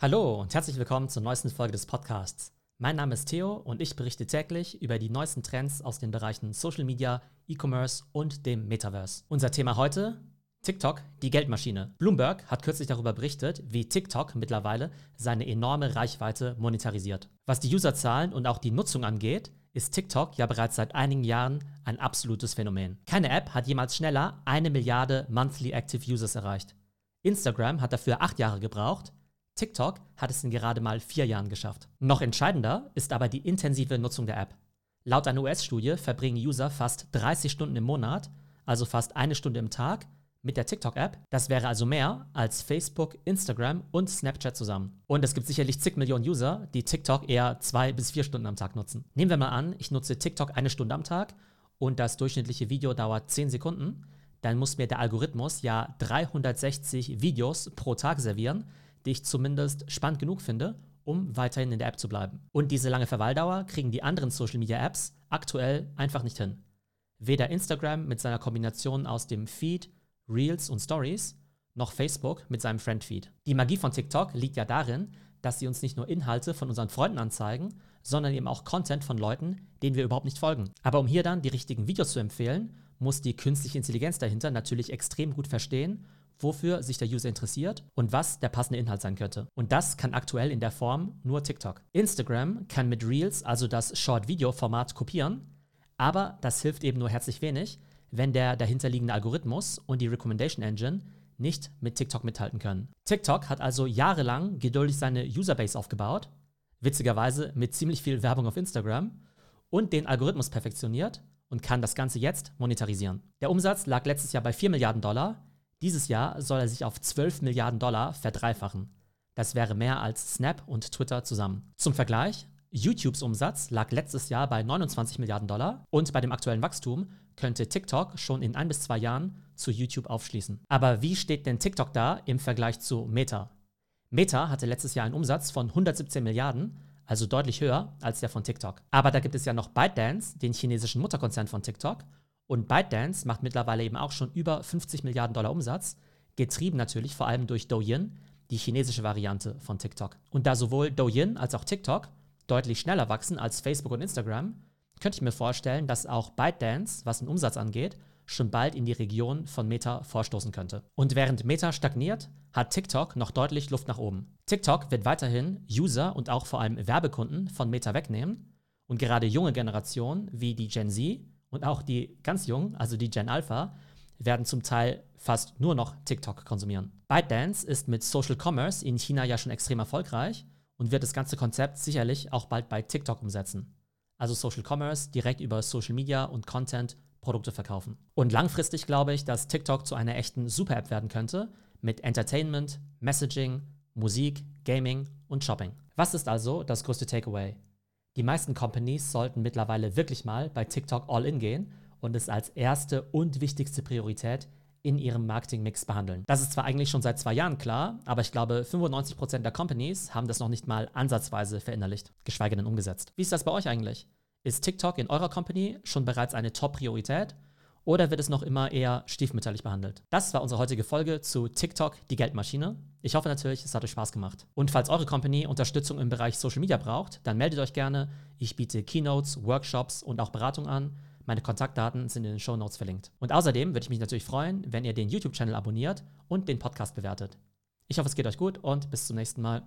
Hallo und herzlich willkommen zur neuesten Folge des Podcasts. Mein Name ist Theo und ich berichte täglich über die neuesten Trends aus den Bereichen Social Media, E-Commerce und dem Metaverse. Unser Thema heute: TikTok, die Geldmaschine. Bloomberg hat kürzlich darüber berichtet, wie TikTok mittlerweile seine enorme Reichweite monetarisiert. Was die Userzahlen und auch die Nutzung angeht, ist TikTok ja bereits seit einigen Jahren ein absolutes Phänomen. Keine App hat jemals schneller eine Milliarde Monthly Active Users erreicht. Instagram hat dafür acht Jahre gebraucht, TikTok hat es in gerade mal vier Jahren geschafft. Noch entscheidender ist aber die intensive Nutzung der App. Laut einer US-Studie verbringen User fast 30 Stunden im Monat, also fast eine Stunde im Tag, mit der TikTok-App. Das wäre also mehr als Facebook, Instagram und Snapchat zusammen. Und es gibt sicherlich zig Millionen User, die TikTok eher zwei bis vier Stunden am Tag nutzen. Nehmen wir mal an, ich nutze TikTok eine Stunde am Tag und das durchschnittliche Video dauert 10 Sekunden. Dann muss mir der Algorithmus ja 360 Videos pro Tag servieren die ich zumindest spannend genug finde, um weiterhin in der App zu bleiben. Und diese lange Verweildauer kriegen die anderen Social Media Apps aktuell einfach nicht hin. Weder Instagram mit seiner Kombination aus dem Feed, Reels und Stories, noch Facebook mit seinem Friend-Feed. Die Magie von TikTok liegt ja darin, dass sie uns nicht nur Inhalte von unseren Freunden anzeigen, sondern eben auch Content von Leuten, denen wir überhaupt nicht folgen. Aber um hier dann die richtigen Videos zu empfehlen, muss die künstliche Intelligenz dahinter natürlich extrem gut verstehen wofür sich der User interessiert und was der passende Inhalt sein könnte. Und das kann aktuell in der Form nur TikTok. Instagram kann mit Reels also das Short-Video-Format kopieren, aber das hilft eben nur herzlich wenig, wenn der dahinterliegende Algorithmus und die Recommendation Engine nicht mit TikTok mithalten können. TikTok hat also jahrelang geduldig seine Userbase aufgebaut, witzigerweise mit ziemlich viel Werbung auf Instagram und den Algorithmus perfektioniert und kann das Ganze jetzt monetarisieren. Der Umsatz lag letztes Jahr bei 4 Milliarden Dollar, dieses Jahr soll er sich auf 12 Milliarden Dollar verdreifachen. Das wäre mehr als Snap und Twitter zusammen. Zum Vergleich, YouTubes Umsatz lag letztes Jahr bei 29 Milliarden Dollar und bei dem aktuellen Wachstum könnte TikTok schon in ein bis zwei Jahren zu YouTube aufschließen. Aber wie steht denn TikTok da im Vergleich zu Meta? Meta hatte letztes Jahr einen Umsatz von 117 Milliarden, also deutlich höher als der von TikTok. Aber da gibt es ja noch ByteDance, den chinesischen Mutterkonzern von TikTok, und ByteDance macht mittlerweile eben auch schon über 50 Milliarden Dollar Umsatz, getrieben natürlich vor allem durch Douyin, die chinesische Variante von TikTok. Und da sowohl Douyin als auch TikTok deutlich schneller wachsen als Facebook und Instagram, könnte ich mir vorstellen, dass auch ByteDance, was den Umsatz angeht, schon bald in die Region von Meta vorstoßen könnte. Und während Meta stagniert, hat TikTok noch deutlich Luft nach oben. TikTok wird weiterhin User und auch vor allem Werbekunden von Meta wegnehmen und gerade junge Generationen wie die Gen Z und auch die ganz Jungen, also die Gen Alpha, werden zum Teil fast nur noch TikTok konsumieren. ByteDance ist mit Social Commerce in China ja schon extrem erfolgreich und wird das ganze Konzept sicherlich auch bald bei TikTok umsetzen. Also Social Commerce direkt über Social Media und Content Produkte verkaufen. Und langfristig glaube ich, dass TikTok zu einer echten Super-App werden könnte mit Entertainment, Messaging, Musik, Gaming und Shopping. Was ist also das größte Takeaway? Die meisten Companies sollten mittlerweile wirklich mal bei TikTok all in gehen und es als erste und wichtigste Priorität in ihrem Marketingmix behandeln. Das ist zwar eigentlich schon seit zwei Jahren klar, aber ich glaube, 95% der Companies haben das noch nicht mal ansatzweise verinnerlicht, geschweige denn umgesetzt. Wie ist das bei euch eigentlich? Ist TikTok in eurer Company schon bereits eine Top-Priorität oder wird es noch immer eher stiefmütterlich behandelt? Das war unsere heutige Folge zu TikTok, die Geldmaschine. Ich hoffe natürlich, es hat euch Spaß gemacht. Und falls eure Company Unterstützung im Bereich Social Media braucht, dann meldet euch gerne. Ich biete Keynotes, Workshops und auch Beratung an. Meine Kontaktdaten sind in den Show Notes verlinkt. Und außerdem würde ich mich natürlich freuen, wenn ihr den YouTube-Channel abonniert und den Podcast bewertet. Ich hoffe, es geht euch gut und bis zum nächsten Mal.